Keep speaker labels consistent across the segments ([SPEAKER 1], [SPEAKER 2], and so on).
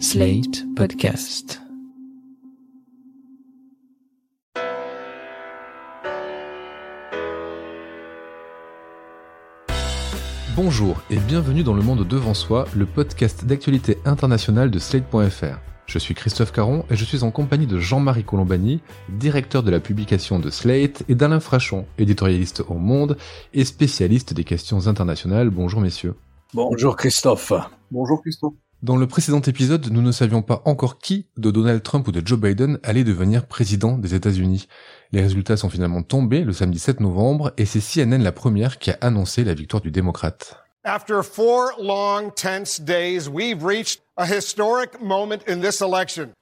[SPEAKER 1] Slate Podcast.
[SPEAKER 2] Bonjour et bienvenue dans Le Monde Devant Soi, le podcast d'actualité internationale de Slate.fr. Je suis Christophe Caron et je suis en compagnie de Jean-Marie Colombani, directeur de la publication de Slate, et d'Alain Frachon, éditorialiste au Monde et spécialiste des questions internationales. Bonjour messieurs.
[SPEAKER 3] Bonjour Christophe.
[SPEAKER 4] Bonjour Christophe.
[SPEAKER 2] Dans le précédent épisode, nous ne savions pas encore qui de Donald Trump ou de Joe Biden allait devenir président des États-Unis. Les résultats sont finalement tombés le samedi 7 novembre et c'est CNN la première qui a annoncé la victoire du démocrate.
[SPEAKER 5] After four long, tense days, we've reached a historic moment in this election.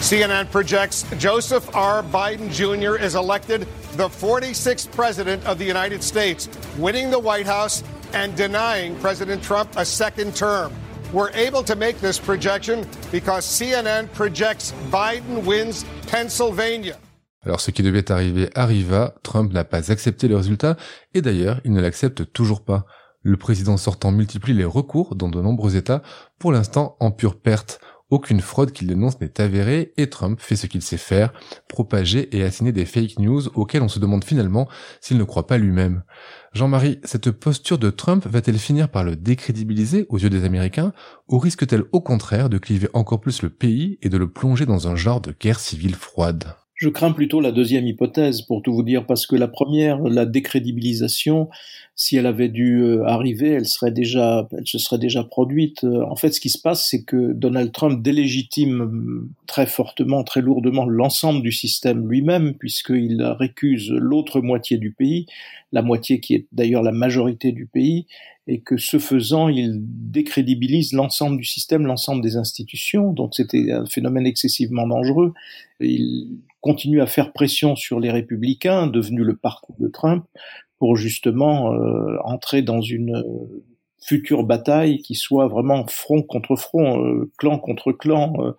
[SPEAKER 5] CNN projects Joseph R. Biden Jr. is elected the 46th President of the United States, winning the White House and denying President Trump a second term. We're able to make this projection because CNN projects Biden wins Pennsylvania.
[SPEAKER 2] Alors ce qui devait arriver arriva, Trump n'a pas accepté le résultat, et d'ailleurs il ne l'accepte toujours pas. Le président sortant multiplie les recours dans de nombreux États, pour l'instant en pure perte. Aucune fraude qu'il dénonce n'est avérée et Trump fait ce qu'il sait faire, propager et assigner des fake news auxquelles on se demande finalement s'il ne croit pas lui-même. Jean-Marie, cette posture de Trump va-t-elle finir par le décrédibiliser aux yeux des Américains ou risque-t-elle au contraire de cliver encore plus le pays et de le plonger dans un genre de guerre civile froide?
[SPEAKER 4] Je crains plutôt la deuxième hypothèse, pour tout vous dire, parce que la première, la décrédibilisation, si elle avait dû euh, arriver, elle serait déjà, elle se serait déjà produite. Euh, en fait, ce qui se passe, c'est que Donald Trump délégitime euh, très fortement, très lourdement l'ensemble du système lui-même, puisqu'il récuse l'autre moitié du pays, la moitié qui est d'ailleurs la majorité du pays, et que ce faisant, il décrédibilise l'ensemble du système, l'ensemble des institutions. Donc c'était un phénomène excessivement dangereux. Il continue à faire pression sur les républicains, devenu le parcours de Trump, pour justement euh, entrer dans une euh, future bataille qui soit vraiment front contre front, euh, clan contre clan,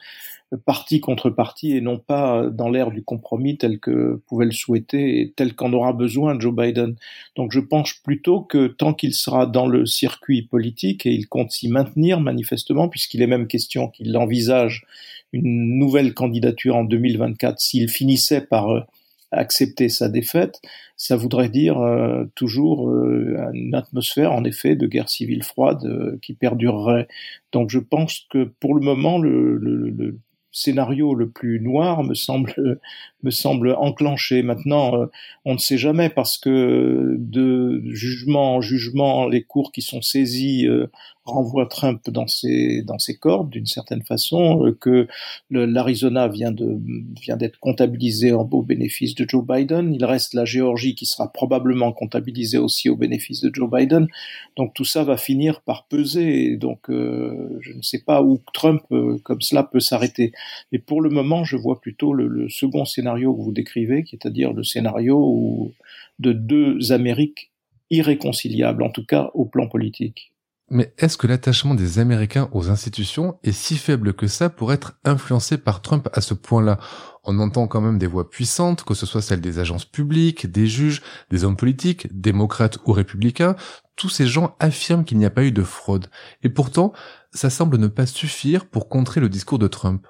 [SPEAKER 4] parti contre parti et non pas dans l'ère du compromis tel que pouvait le souhaiter et tel qu'en aura besoin Joe Biden. Donc je pense plutôt que tant qu'il sera dans le circuit politique et il compte s'y maintenir manifestement puisqu'il est même question qu'il envisage une nouvelle candidature en 2024 s'il finissait par accepter sa défaite, ça voudrait dire euh, toujours euh, une atmosphère en effet de guerre civile froide qui perdurerait. Donc je pense que pour le moment le, le, le scénario le plus noir me semble me semble enclenché. Maintenant, euh, on ne sait jamais parce que de jugement en jugement, les cours qui sont saisis euh, renvoient Trump dans ses dans ses cordes d'une certaine façon, euh, que l'Arizona vient de vient d'être comptabilisé en, au bénéfice de Joe Biden. Il reste la Géorgie qui sera probablement comptabilisée aussi au bénéfice de Joe Biden. Donc tout ça va finir par peser. donc je ne sais pas où Trump comme cela peut s'arrêter. Mais pour le moment, je vois plutôt le, le second scénario que vous décrivez, qui est à dire le scénario de deux Amériques irréconciliables, en tout cas au plan politique.
[SPEAKER 2] Mais est-ce que l'attachement des Américains aux institutions est si faible que ça pour être influencé par Trump à ce point-là? On entend quand même des voix puissantes, que ce soit celles des agences publiques, des juges, des hommes politiques, démocrates ou républicains, tous ces gens affirment qu'il n'y a pas eu de fraude. Et pourtant, ça semble ne pas suffire pour contrer le discours de Trump.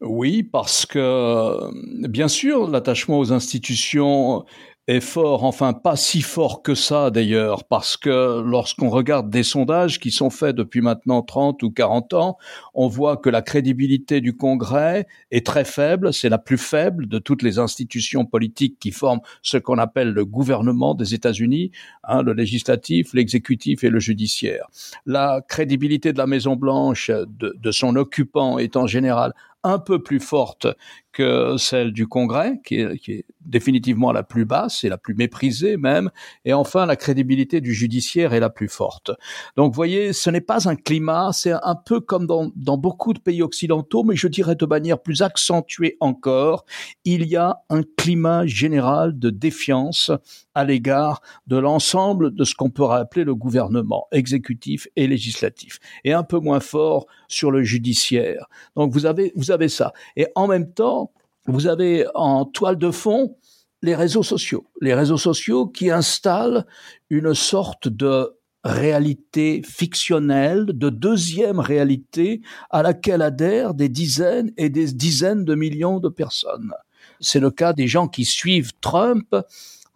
[SPEAKER 3] Oui, parce que, bien sûr, l'attachement aux institutions est fort, enfin pas si fort que ça d'ailleurs, parce que lorsqu'on regarde des sondages qui sont faits depuis maintenant 30 ou 40 ans, on voit que la crédibilité du Congrès est très faible, c'est la plus faible de toutes les institutions politiques qui forment ce qu'on appelle le gouvernement des États-Unis, hein, le législatif, l'exécutif et le judiciaire. La crédibilité de la Maison-Blanche, de, de son occupant est en général un peu plus forte que celle du Congrès, qui est, définitivement la plus basse et la plus méprisée même, et enfin la crédibilité du judiciaire est la plus forte. Donc, voyez, ce n'est pas un climat, c'est un peu comme dans, dans beaucoup de pays occidentaux, mais je dirais de manière plus accentuée encore, il y a un climat général de défiance à l'égard de l'ensemble de ce qu'on peut appeler le gouvernement exécutif et législatif, et un peu moins fort sur le judiciaire. Donc, vous avez, vous avez ça. Et en même temps, vous avez en toile de fond les réseaux sociaux. Les réseaux sociaux qui installent une sorte de réalité fictionnelle, de deuxième réalité à laquelle adhèrent des dizaines et des dizaines de millions de personnes. C'est le cas des gens qui suivent Trump.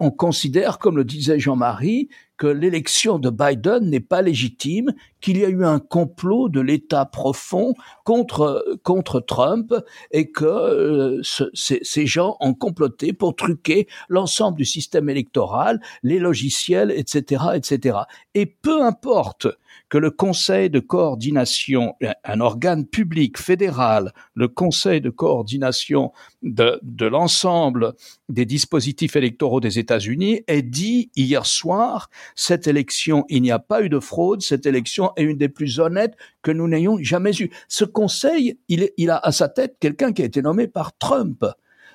[SPEAKER 3] On considère, comme le disait Jean-Marie, que l'élection de Biden n'est pas légitime, qu'il y a eu un complot de l'État profond contre contre Trump et que euh, ces gens ont comploté pour truquer l'ensemble du système électoral, les logiciels, etc., etc. Et peu importe que le Conseil de coordination, un organe public fédéral, le Conseil de coordination de, de l'ensemble des dispositifs électoraux des États-Unis, ait dit hier soir cette élection, il n'y a pas eu de fraude, cette élection est une des plus honnêtes que nous n'ayons jamais eues. Ce conseil, il, il a à sa tête quelqu'un qui a été nommé par Trump.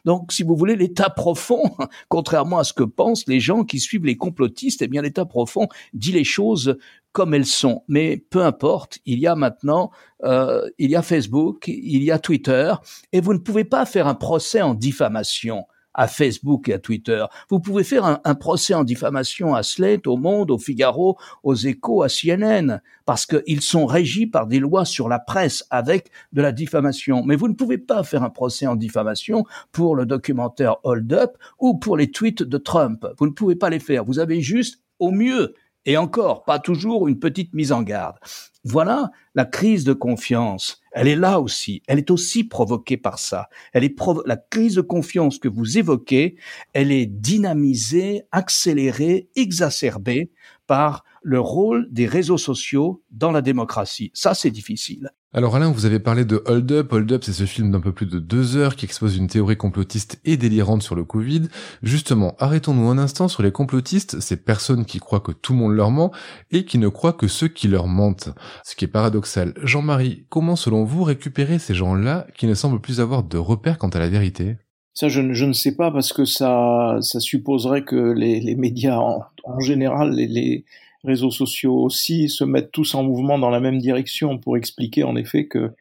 [SPEAKER 3] Donc, si vous voulez, l'état profond, contrairement à ce que pensent les gens qui suivent les complotistes, eh bien, l'état profond dit les choses comme elles sont. Mais peu importe, il y a maintenant, euh, il y a Facebook, il y a Twitter, et vous ne pouvez pas faire un procès en diffamation à Facebook et à Twitter. Vous pouvez faire un, procès en diffamation à Slate, au Monde, au Figaro, aux Échos, à CNN, parce qu'ils sont régis par des lois sur la presse avec de la diffamation. Mais vous ne pouvez pas faire un procès en diffamation pour le documentaire Hold Up ou pour les tweets de Trump. Vous ne pouvez pas les faire. Vous avez juste, au mieux, et encore, pas toujours une petite mise en garde. Voilà la crise de confiance. Elle est là aussi. Elle est aussi provoquée par ça. Elle la crise de confiance que vous évoquez. Elle est dynamisée, accélérée, exacerbée par le rôle des réseaux sociaux dans la démocratie. Ça, c'est difficile.
[SPEAKER 2] Alors Alain, vous avez parlé de Hold Up. Hold Up, c'est ce film d'un peu plus de deux heures qui expose une théorie complotiste et délirante sur le Covid. Justement, arrêtons-nous un instant sur les complotistes, ces personnes qui croient que tout le monde leur ment et qui ne croient que ceux qui leur mentent. Ce qui est paradoxal. Jean-Marie, comment selon vous récupérer ces gens-là qui ne semblent plus avoir de repères quant à la vérité?
[SPEAKER 4] Ça, je ne, je ne sais pas parce que ça, ça supposerait que les, les médias en, en général, les, les, réseaux sociaux aussi se mettent tous en mouvement dans la même direction pour expliquer en effet que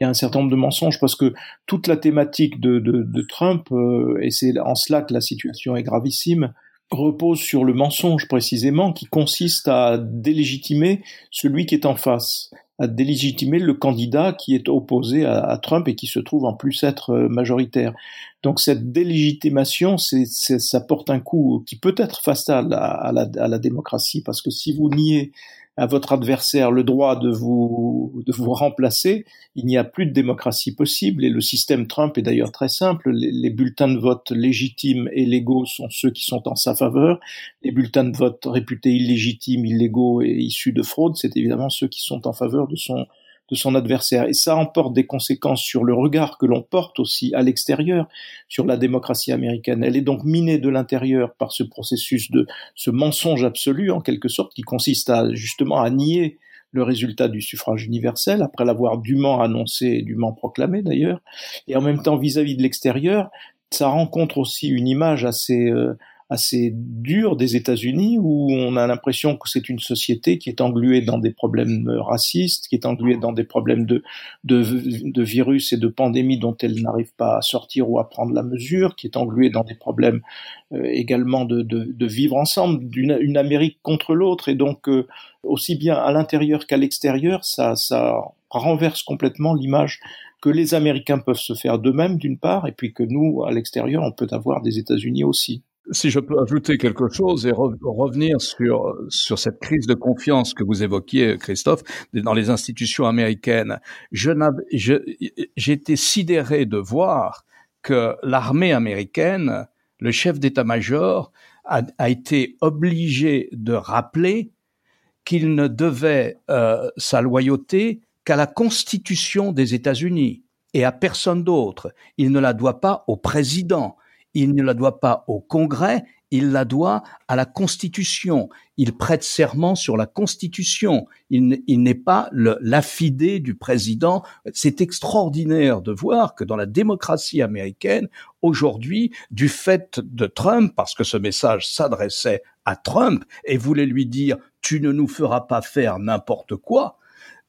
[SPEAKER 4] il y a un certain nombre de mensonges parce que toute la thématique de, Trump, euh, et c'est en cela que la situation est gravissime, repose sur le mensonge précisément qui consiste à délégitimer celui qui est en face à délégitimer le candidat qui est opposé à, Trump et qui se trouve en plus être euh, majoritaire. Donc cette délégitimation, c'est, ça porte un coup qui peut être fatal à, la, à la démocratie, parce que si vous niez à votre adversaire le droit de vous, de vous remplacer, il n'y a plus de démocratie possible. Et le système Trump est d'ailleurs très simple. Les, bulletins de vote légitimes et légaux sont ceux qui sont en sa faveur. Les bulletins de vote réputés illégitimes, illégaux et issus de fraude, c'est évidemment ceux qui sont en faveur de son, de son adversaire. Et ça emporte des conséquences sur le regard que l'on porte aussi à l'extérieur sur la démocratie américaine. Elle est donc minée de l'intérieur par ce processus de ce mensonge absolu, en quelque sorte, qui consiste à justement à nier le résultat du suffrage universel, après l'avoir dûment annoncé et dûment proclamé d'ailleurs, et en même temps vis-à-vis de l'extérieur, ça rencontre aussi une image assez euh, assez dur des États-Unis où on a l'impression que c'est une société qui est engluée dans des problèmes racistes, qui est engluée dans des problèmes de, virus et de pandémie dont elle n'arrive pas à sortir ou à prendre la mesure, qui est engluée dans des problèmes euh, également de, vivre ensemble, d'une une Amérique contre l'autre, et donc euh, aussi bien à l'intérieur qu'à l'extérieur, ça, ça renverse complètement l'image que les Américains peuvent se faire d'eux-mêmes d'une part, et puis que nous, à l'extérieur, on peut avoir des États-Unis aussi.
[SPEAKER 3] Si je peux ajouter quelque chose et revenir sur, sur cette crise de confiance que vous évoquiez, Christophe, dans les institutions américaines, j'étais sidéré de voir que l'armée américaine, le chef d'état-major, a, été obligé de rappeler qu'il ne devait euh, sa loyauté qu'à la Constitution des États-Unis et à personne d'autre. Il ne la doit pas au président il ne la doit pas au Congrès, il la doit à la Constitution. Il prête serment sur la Constitution. Il, n'est pas l'affidé du président. C'est extraordinaire de voir que dans la démocratie américaine, aujourd'hui, du fait de Trump, parce que ce message s'adressait à Trump et voulait lui dire tu ne nous feras pas faire n'importe quoi,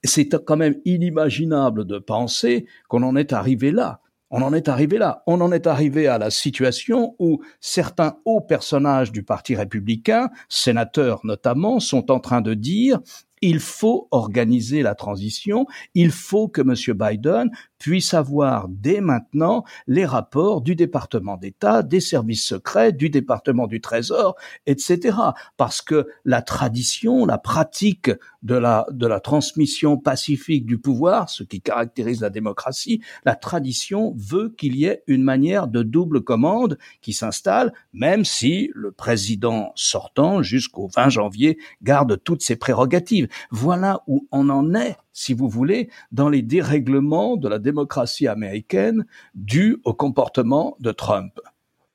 [SPEAKER 3] c'est quand même inimaginable de penser qu'on en est arrivé là On en est arrivé là. On en est arrivé à la situation où certains hauts personnages du Parti républicain, sénateurs notamment, sont en train de dire il faut organiser la transition, il faut que M. Biden puisse avoir dès maintenant les rapports du département d'État, des services secrets, du département du Trésor, etc. Parce que la tradition, la pratique de la, de la transmission pacifique du pouvoir, ce qui caractérise la démocratie, la tradition veut qu'il y ait une manière de double commande qui s'installe, même si le président sortant jusqu'au 20 janvier garde toutes ses prérogatives. Voilà où on en est si vous voulez, dans les dérèglements de la démocratie américaine dus au comportement de Trump.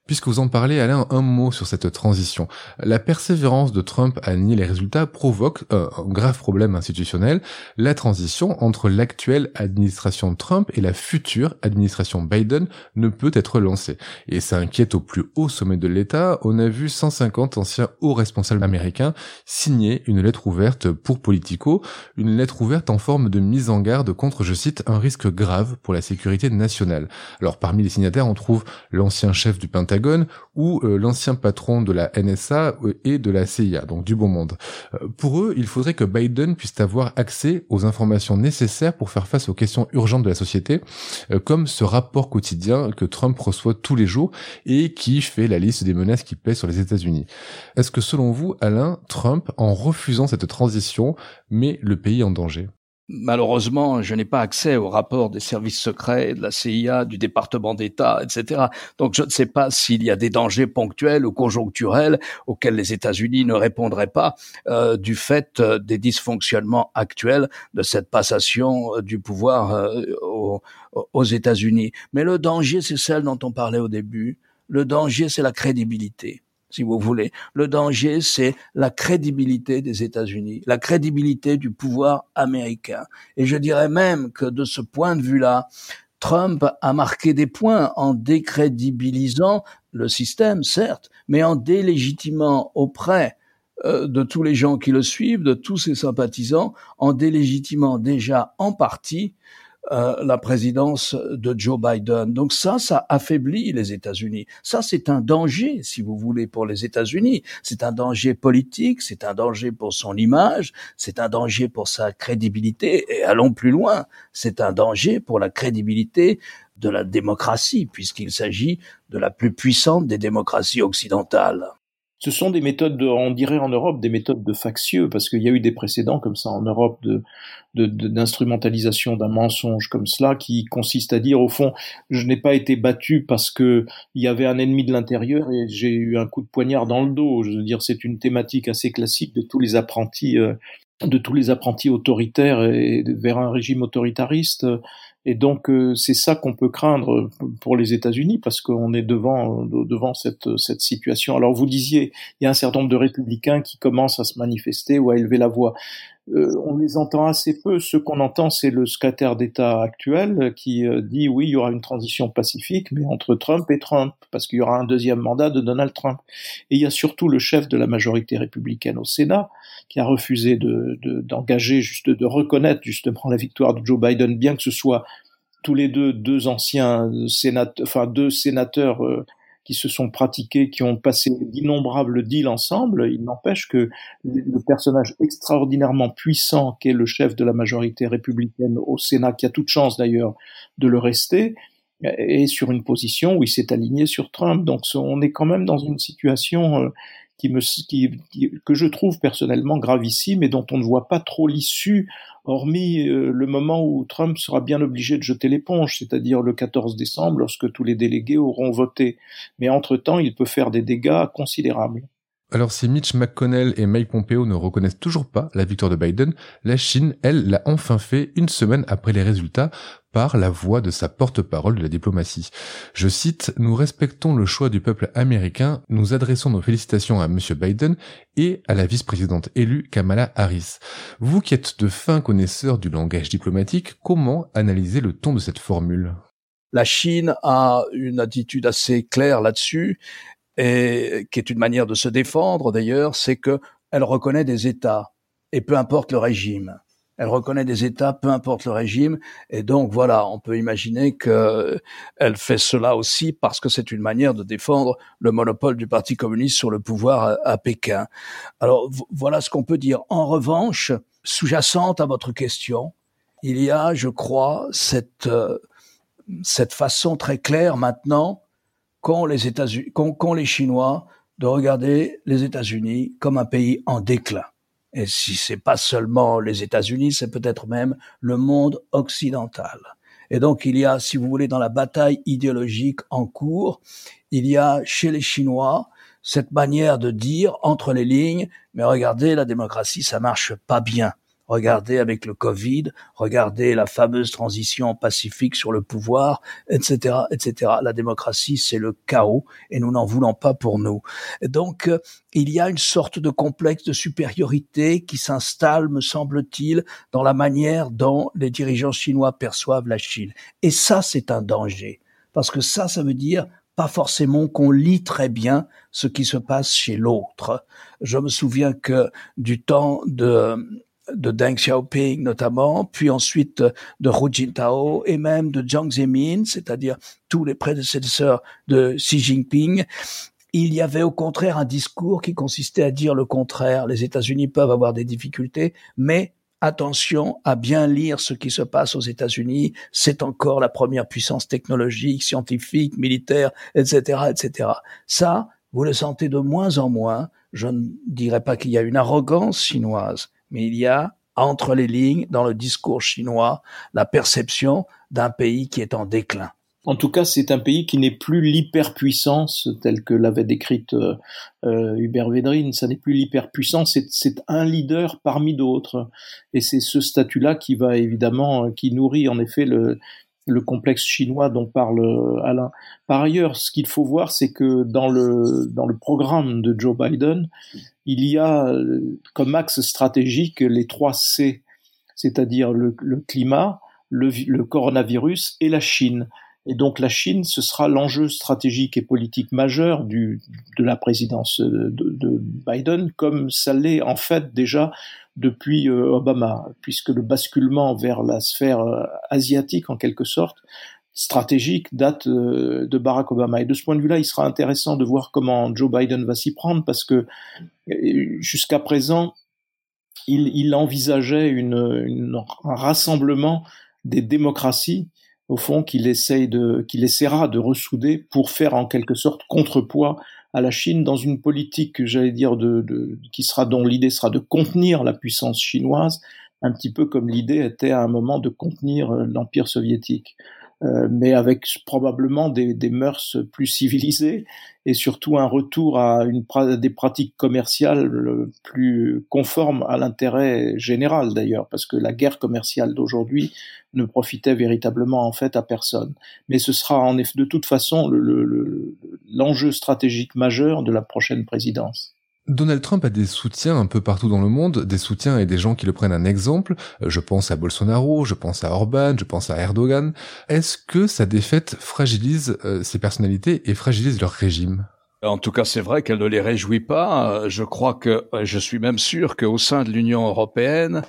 [SPEAKER 2] Puisque vous en parlez, Alain, un mot sur cette transition. La persévérance de Trump à nier les résultats provoque euh, un grave problème institutionnel, la transition entre l'actuelle administration Trump et la future administration Biden ne peut être lancée. Et ça inquiète au plus haut sommet de l'État. On a vu 150 anciens hauts responsables américains signer une lettre ouverte pour Politico, une lettre ouverte en forme de mise en garde contre, je cite, un risque grave pour la sécurité nationale. Alors parmi les signataires, on trouve l'ancien chef du Pentagone, ou euh, l'ancien patron de la NSA euh, et de la CIA, donc du bon monde. Euh, pour eux, il faudrait que Biden puisse avoir accès aux informations nécessaires pour faire face aux questions urgentes de la société, comme ce rapport quotidien que Trump reçoit tous les jours et qui fait la liste des menaces qui pèsent sur les États-Unis. Est-ce que selon vous, Alain, Trump, en refusant cette transition, met le pays en danger?
[SPEAKER 3] Malheureusement, je n'ai pas accès aux rapports des services secrets, de la CIA, du département d'État, etc. Donc je ne sais pas s'il y a des dangers ponctuels ou conjoncturels auxquels les États-Unis ne répondraient pas euh, du fait euh, des dysfonctionnements actuels de cette passation euh, du pouvoir aux, aux États-Unis. Mais le danger, c'est celle dont on parlait au début. Le danger, c'est la crédibilité si vous voulez. Le danger, c'est la crédibilité des États-Unis, la crédibilité du pouvoir américain. Et je dirais même que de ce point de vue-là, Trump a marqué des points en décrédibilisant le système, certes, mais en délégitimant auprès euh, de tous les gens qui le suivent, de tous ses sympathisants, en délégitimant déjà en partie euh, la présidence de Joe Biden. Donc ça, ça affaiblit les États-Unis. Ça, c'est un danger, si vous voulez, pour les États-Unis. C'est un danger politique, c'est un danger pour son image, c'est un danger pour sa crédibilité. Et allons plus loin, c'est un danger pour la crédibilité de la démocratie, puisqu'il s'agit de la plus puissante des démocraties occidentales.
[SPEAKER 4] Ce sont des méthodes, on dirait en Europe, des méthodes de factieux, parce qu'il y a eu des précédents comme ça en Europe de, d'instrumentalisation d'un mensonge comme cela, qui consiste à dire au fond, je n'ai pas été battu parce que il y avait un ennemi de l'intérieur et j'ai eu un coup de poignard dans le dos. Je veux dire, c'est une thématique assez classique de tous les apprentis. Euh, de tous les apprentis autoritaires et vers un régime autoritariste et donc euh, c'est ça qu'on peut craindre pour les États-Unis parce qu'on est devant devant cette cette situation. Alors vous disiez, il y a un certain nombre de républicains qui commencent à se manifester ou à élever la voix. Euh, on les entend assez peu. Ce qu'on entend, c'est le secrétaire d'État actuel qui euh, dit oui, il y aura une transition pacifique, mais entre Trump et Trump, parce qu'il y aura un deuxième mandat de Donald Trump. Et il y a surtout le chef de la majorité républicaine au Sénat qui a refusé de, d'engager, juste de reconnaître justement la victoire de Joe Biden, bien que ce soit tous les deux deux anciens sénateurs, enfin deux sénateurs euh, qui se sont pratiqués, qui ont passé d'innombrables deals ensemble, il n'empêche que le personnage extraordinairement puissant qu'est le chef de la majorité républicaine au Sénat, qui a toute chance d'ailleurs de le rester, est sur une position où il s'est aligné sur Trump. Donc on est quand même dans une situation euh, que je trouve personnellement gravissime et dont on ne voit pas trop l'issue, hormis euh, le moment où Trump sera bien obligé de jeter l'éponge, c'est-à-dire le 14 décembre, lorsque tous les délégués auront voté. Mais entre-temps, il peut faire des dégâts considérables.
[SPEAKER 2] Alors si Mitch McConnell et Mike Pompeo ne reconnaissent toujours pas la victoire de Biden, la Chine, elle, l'a enfin fait une semaine après les résultats par la voix de sa porte-parole de la diplomatie. Je cite, Nous respectons le choix du peuple américain, nous adressons nos félicitations à M. Biden et à la vice-présidente élue Kamala Harris. Vous qui êtes de fins connaisseurs du langage diplomatique, comment analyser le ton de cette formule?
[SPEAKER 3] La Chine a une attitude assez claire là-dessus et qui est une manière de se défendre d'ailleurs, c'est que elle reconnaît des États et peu importe le régime. Elle reconnaît des États, peu importe le régime, et donc voilà, on peut imaginer que elle fait cela aussi parce que c'est une manière de défendre le monopole du Parti communiste sur le pouvoir à, Pékin. Alors voilà ce qu'on peut dire. En revanche, sous-jacente à votre question, il y a, je crois, cette euh, cette façon très claire maintenant qu'ont les qu'ont les Chinois de regarder les États-Unis comme un pays en déclin. Et si c'est pas seulement les États-Unis, c'est peut-être même le monde occidental. Et donc il y a, si vous voulez, dans la bataille idéologique en cours, il y a chez les Chinois cette manière de dire entre les lignes, mais regardez, la démocratie, ça marche pas bien. Regardez avec le Covid, regardez la fameuse transition pacifique sur le pouvoir, etc., etc. La démocratie, c'est le chaos et nous n'en voulons pas pour nous. donc, euh, il y a une sorte de complexe de supériorité qui s'installe, me semble-t-il, dans la manière dont les dirigeants chinois perçoivent la Chine. Et ça, c'est un danger. Parce que ça, ça veut dire pas forcément qu'on lit très bien ce qui se passe chez l'autre. Je me souviens que du temps de de Deng Xiaoping notamment, puis ensuite de Hu Jintao et même de Jiang Zemin, c'est-à-dire tous les prédécesseurs de Xi Jinping, il y avait au contraire un discours qui consistait à dire le contraire. Les États-Unis peuvent avoir des difficultés, mais attention à bien lire ce qui se passe aux États-Unis. C'est encore la première puissance technologique, scientifique, militaire, etc., etc. Ça, vous le sentez de moins en moins. Je ne dirais pas qu'il y a une arrogance chinoise, mais il y a entre les lignes dans le discours chinois la perception d'un pays qui est en déclin.
[SPEAKER 4] En tout cas, c'est un pays qui n'est plus l'hyperpuissance telle que l'avait décrite euh, euh Hubert Védrine. Ça n'est plus l'hyperpuissance, c'est un leader parmi d'autres. Et c'est ce statut-là qui va évidemment, qui nourrit en effet le, le complexe chinois dont parle euh, Alain. Par ailleurs, ce qu'il faut voir, c'est que dans le, le programme de Joe Biden, il y a euh, comme axe stratégique les trois C, c'est-à-dire le, climat, le, le, coronavirus et la Chine. Et donc la Chine, ce sera l'enjeu stratégique et politique majeur du, de la présidence de, de Biden, comme ça l'est en fait déjà depuis euh, Obama, puisque le basculement vers la sphère euh, asiatique, en quelque sorte, stratégique, date euh, de Barack Obama. Et de ce point de vue-là, il sera intéressant de voir comment Joe Biden va s'y prendre, parce que jusqu'à présent, il, envisageait un rassemblement des démocraties au fond, qu'il essaye qu'il essaiera de ressouder pour faire en quelque sorte contrepoids à la Chine dans une politique, j'allais dire, de, de, qui sera dont l'idée sera de contenir la puissance chinoise, un petit peu comme l'idée était à un moment de contenir euh, l'empire soviétique. Euh, mais avec probablement des, des, mœurs plus civilisées et surtout un retour à une, des pratiques commerciales plus conformes à l'intérêt général d'ailleurs, parce que la guerre commerciale d'aujourd'hui ne profitait véritablement en fait à personne. Mais ce sera en effet de toute façon l'enjeu le, stratégique majeur de la prochaine présidence.
[SPEAKER 2] Donald Trump a des soutiens un peu partout dans le monde, des soutiens et des gens qui le prennent un exemple. Euh, je pense à Bolsonaro, je pense à Orban, je pense à Erdogan. Est-ce que sa défaite fragilise euh, ces personnalités et fragilise leur régime?
[SPEAKER 3] En tout cas, c'est vrai qu'elle ne les réjouit pas. Je crois que, je suis même sûr qu'au sein de l'Union européenne,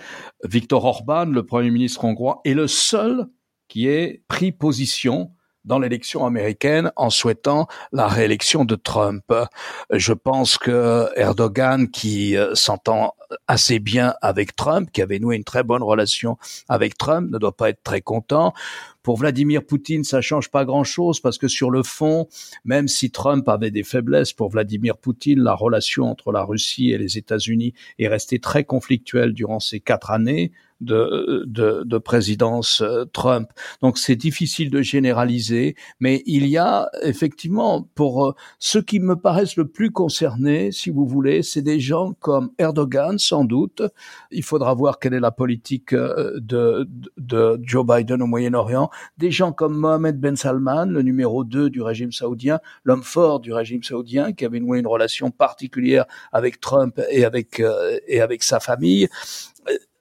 [SPEAKER 3] Viktor Orban, le Premier ministre hongrois, est le seul qui ait pris position dans l'élection américaine en souhaitant la réélection de Trump. Je pense que Erdogan, qui euh, s'entend assez bien avec Trump, qui avait noué une très bonne relation avec Trump, ne doit pas être très content. Pour Vladimir Poutine, ça change pas grand-chose parce que sur le fond, même si Trump avait des faiblesses pour Vladimir Poutine, la relation entre la Russie et les États-Unis est restée très conflictuelle durant ces quatre années de, de, de présidence euh, Trump. Donc c'est difficile de généraliser, mais il y a effectivement, pour euh, ceux qui me paraissent le plus concernés, si vous voulez, c'est des gens comme Erdogan, sans doute. Il faudra voir quelle est la politique euh, de, de Joe Biden au Moyen-Orient. Des gens comme Mohamed Ben Salman, le numéro 2 du régime saoudien, l'homme fort du régime saoudien, qui avait noué une relation particulière avec Trump et avec, et avec sa famille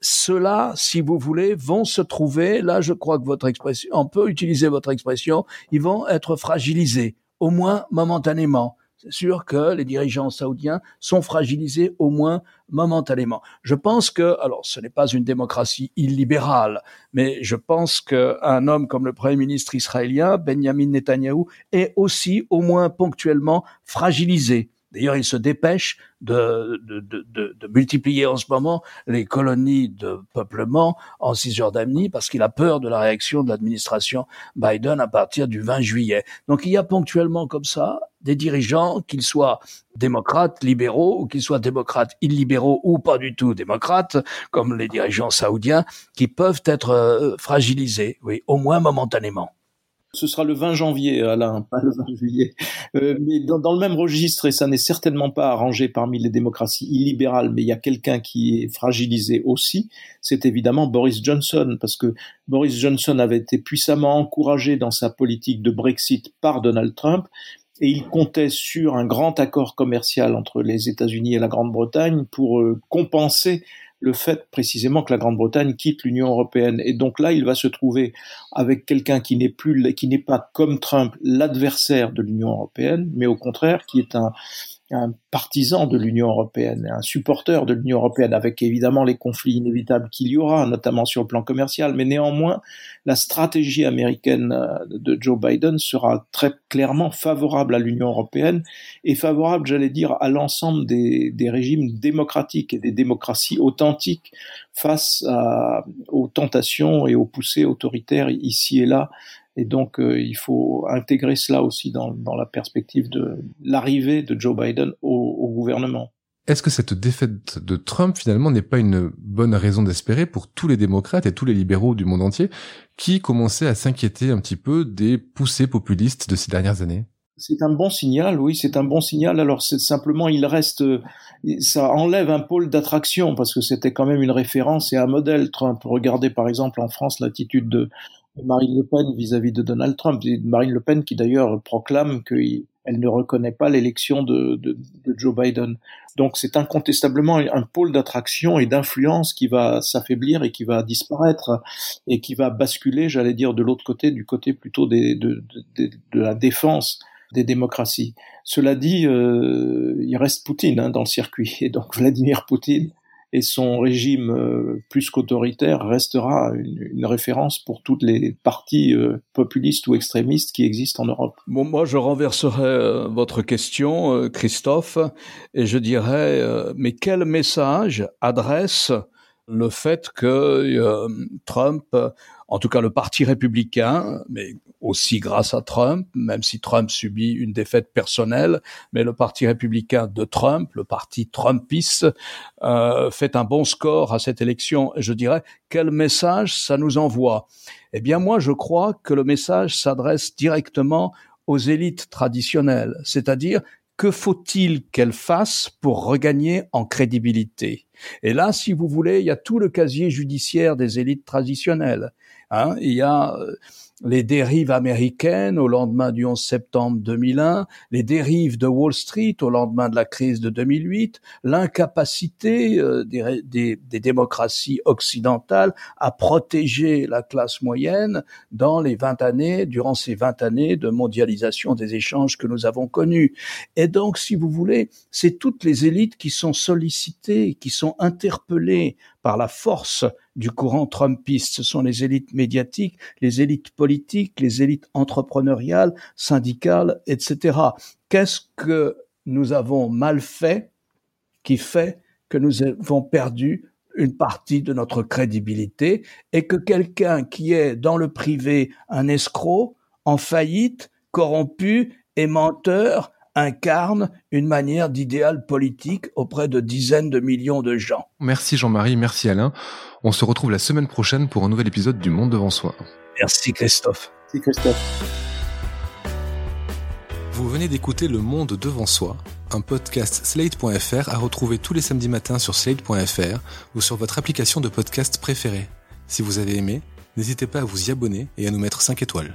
[SPEAKER 3] ceux-là, si vous voulez, vont se trouver, là je crois que votre expression, on peut utiliser votre expression, ils vont être fragilisés, au moins momentanément. c'est sûr que les dirigeants saoudiens sont fragilisés au moins momentanément. Je pense que, alors ce n'est pas une démocratie illibérale, mais je pense qu'un homme comme le Premier ministre israélien, Benjamin Netanyahou, est aussi au moins ponctuellement fragilisé. D'ailleurs, il se dépêche de, de, multiplier en ce moment les colonies de peuplement en Cisjordanie parce qu'il a peur de la réaction de l'administration Biden à partir du 20 juillet. Donc il y a ponctuellement comme ça des dirigeants, qu'ils soient démocrates, libéraux, ou qu'ils soient démocrates illibéraux ou pas du tout démocrates, comme les dirigeants saoudiens, qui peuvent être euh, fragilisés, oui, au moins momentanément.
[SPEAKER 4] Ce sera le 20 janvier, Alain, pas le 20 juillet. Euh, mais dans, le même registre, et ça n'est certainement pas arrangé parmi les démocraties illibérales, mais il y a quelqu'un qui est fragilisé aussi, c'est évidemment Boris Johnson, parce que Boris Johnson avait été puissamment encouragé dans sa politique de Brexit par Donald Trump, et il comptait sur un grand accord commercial entre les États-Unis et la Grande-Bretagne pour euh, compenser le fait précisément que la Grande-Bretagne quitte l'Union européenne. Et donc là, il va se trouver avec quelqu'un qui n'est plus, qui n'est pas comme Trump l'adversaire de l'Union européenne, mais au contraire qui est un, un partisan de l'Union européenne, un supporter de l'Union européenne, avec évidemment les conflits inévitables qu'il y aura, notamment sur le plan commercial. Mais néanmoins, la stratégie américaine euh, de Joe Biden sera très clairement favorable à l'Union européenne et favorable, j'allais dire, à l'ensemble des, régimes démocratiques et des démocraties authentiques face aux tentations et aux poussées autoritaires ici et là et donc, euh, il faut intégrer cela aussi dans, dans la perspective de l'arrivée de Joe Biden au, au gouvernement.
[SPEAKER 2] Est-ce que cette défaite de Trump, finalement, n'est pas une bonne raison d'espérer pour tous les démocrates et tous les libéraux du monde entier qui commençaient à s'inquiéter un petit peu des poussées populistes de ces dernières années?
[SPEAKER 4] C'est un bon signal, oui, c'est un bon signal. Alors c'est simplement, il reste, ça enlève un pôle d'attraction parce que c'était quand même une référence et un modèle. Trump, regardez par exemple en France l'attitude de, Marine Le Pen vis-à-vis de Donald Trump. Marine Le Pen qui d'ailleurs proclame qu'elle ne reconnaît pas l'élection de, Joe Biden. Donc c'est incontestablement un pôle d'attraction et d'influence qui va s'affaiblir et qui va disparaître et qui va basculer, j'allais dire, de l'autre côté, du côté plutôt de, la défense des démocraties. Cela dit, euh, il reste Poutine hein, dans le circuit et donc Vladimir Poutine et son régime euh, plus qu'autoritaire restera une, référence pour toutes les partis euh, populistes ou extrémistes qui existent en Europe.
[SPEAKER 3] Bon, moi, je renverserai euh, votre question, Christophe, et je dirais, mais quel message adresse le fait que Trump en tout cas le Parti républicain, mais aussi grâce à Trump, même si Trump subit une défaite personnelle, mais le Parti républicain de Trump, le Parti Trumpiste, euh, fait un bon score à cette élection. Je dirais, quel message ça nous envoie? Eh bien moi, je crois que le message s'adresse directement aux élites traditionnelles, c'est-à-dire que faut-il qu'elles fassent pour regagner en crédibilité? Et là, si vous voulez, il y a tout le casier judiciaire des élites traditionnelles. Hein, il y a euh, les dérives américaines au lendemain du 11 septembre 2001, les dérives de Wall Street au lendemain de la crise de 2008, l'incapacité euh, des, des, des, démocraties occidentales à protéger la classe moyenne dans les 20 années, durant ces 20 années de mondialisation des échanges que nous avons connus. Et donc, si vous voulez, c'est toutes les élites qui sont sollicitées, qui sont interpellées par la force du courant trumpiste. Ce sont les élites médiatiques, les élites politiques, les élites entrepreneuriales, syndicales, etc. Qu'est-ce que nous avons mal fait qui fait que nous avons perdu une partie de notre crédibilité et que quelqu'un qui est dans le privé un escroc, en faillite, corrompu et menteur incarne une manière d'idéal politique auprès de dizaines de millions de gens.
[SPEAKER 2] Merci Jean-Marie, merci Alain. On se retrouve la semaine prochaine pour un nouvel épisode du Monde devant soi.
[SPEAKER 3] Merci Christophe.
[SPEAKER 4] Merci Christophe.
[SPEAKER 2] Vous venez d'écouter Le Monde devant soi, un podcast slate.fr à retrouver tous les samedis matins sur slate.fr ou sur votre application de podcast préférée. Si vous avez aimé, n'hésitez pas à vous y abonner et à nous mettre 5 étoiles.